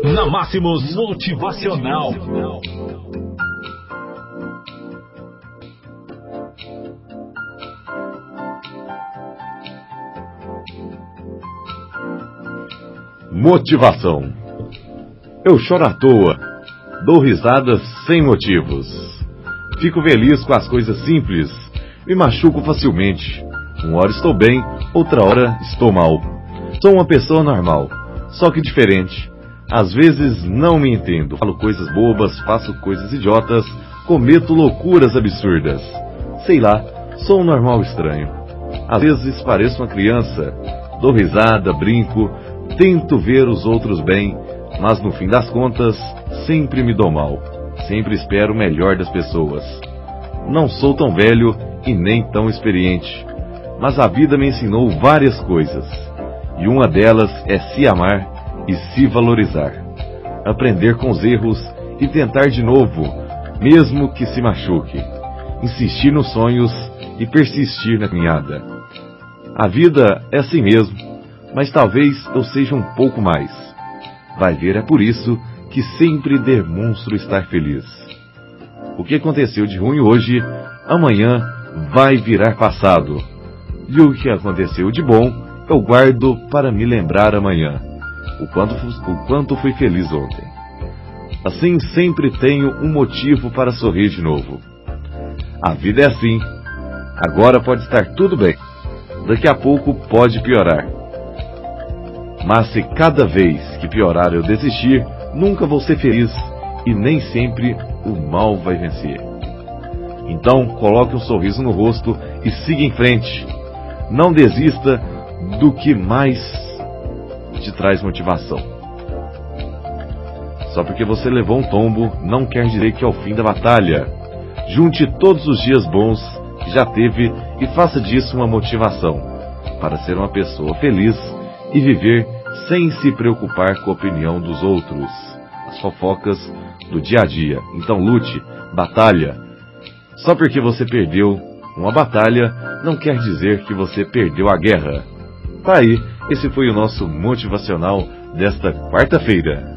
Na Máximos Motivacional. Motivação. Eu choro à toa, dou risadas sem motivos. Fico feliz com as coisas simples, me machuco facilmente. Uma hora estou bem, outra hora estou mal. Sou uma pessoa normal, só que diferente. Às vezes não me entendo, falo coisas bobas, faço coisas idiotas, cometo loucuras absurdas. Sei lá, sou um normal estranho. Às vezes pareço uma criança, dou risada, brinco, Tento ver os outros bem, mas no fim das contas, sempre me dou mal. Sempre espero o melhor das pessoas. Não sou tão velho e nem tão experiente, mas a vida me ensinou várias coisas. E uma delas é se amar e se valorizar. Aprender com os erros e tentar de novo, mesmo que se machuque. Insistir nos sonhos e persistir na caminhada. A vida é assim mesmo mas talvez eu seja um pouco mais. Vai ver, é por isso que sempre demonstro estar feliz. O que aconteceu de ruim hoje, amanhã vai virar passado. E o que aconteceu de bom, eu guardo para me lembrar amanhã. O quanto, o quanto fui feliz ontem. Assim sempre tenho um motivo para sorrir de novo. A vida é assim. Agora pode estar tudo bem. Daqui a pouco pode piorar. Mas se cada vez que piorar eu desistir, nunca vou ser feliz e nem sempre o mal vai vencer. Então, coloque um sorriso no rosto e siga em frente. Não desista do que mais te traz motivação. Só porque você levou um tombo, não quer dizer que é o fim da batalha. Junte todos os dias bons que já teve e faça disso uma motivação para ser uma pessoa feliz e viver sem se preocupar com a opinião dos outros, as fofocas do dia a dia. Então lute, batalha. Só porque você perdeu uma batalha não quer dizer que você perdeu a guerra. Tá aí, esse foi o nosso motivacional desta quarta-feira.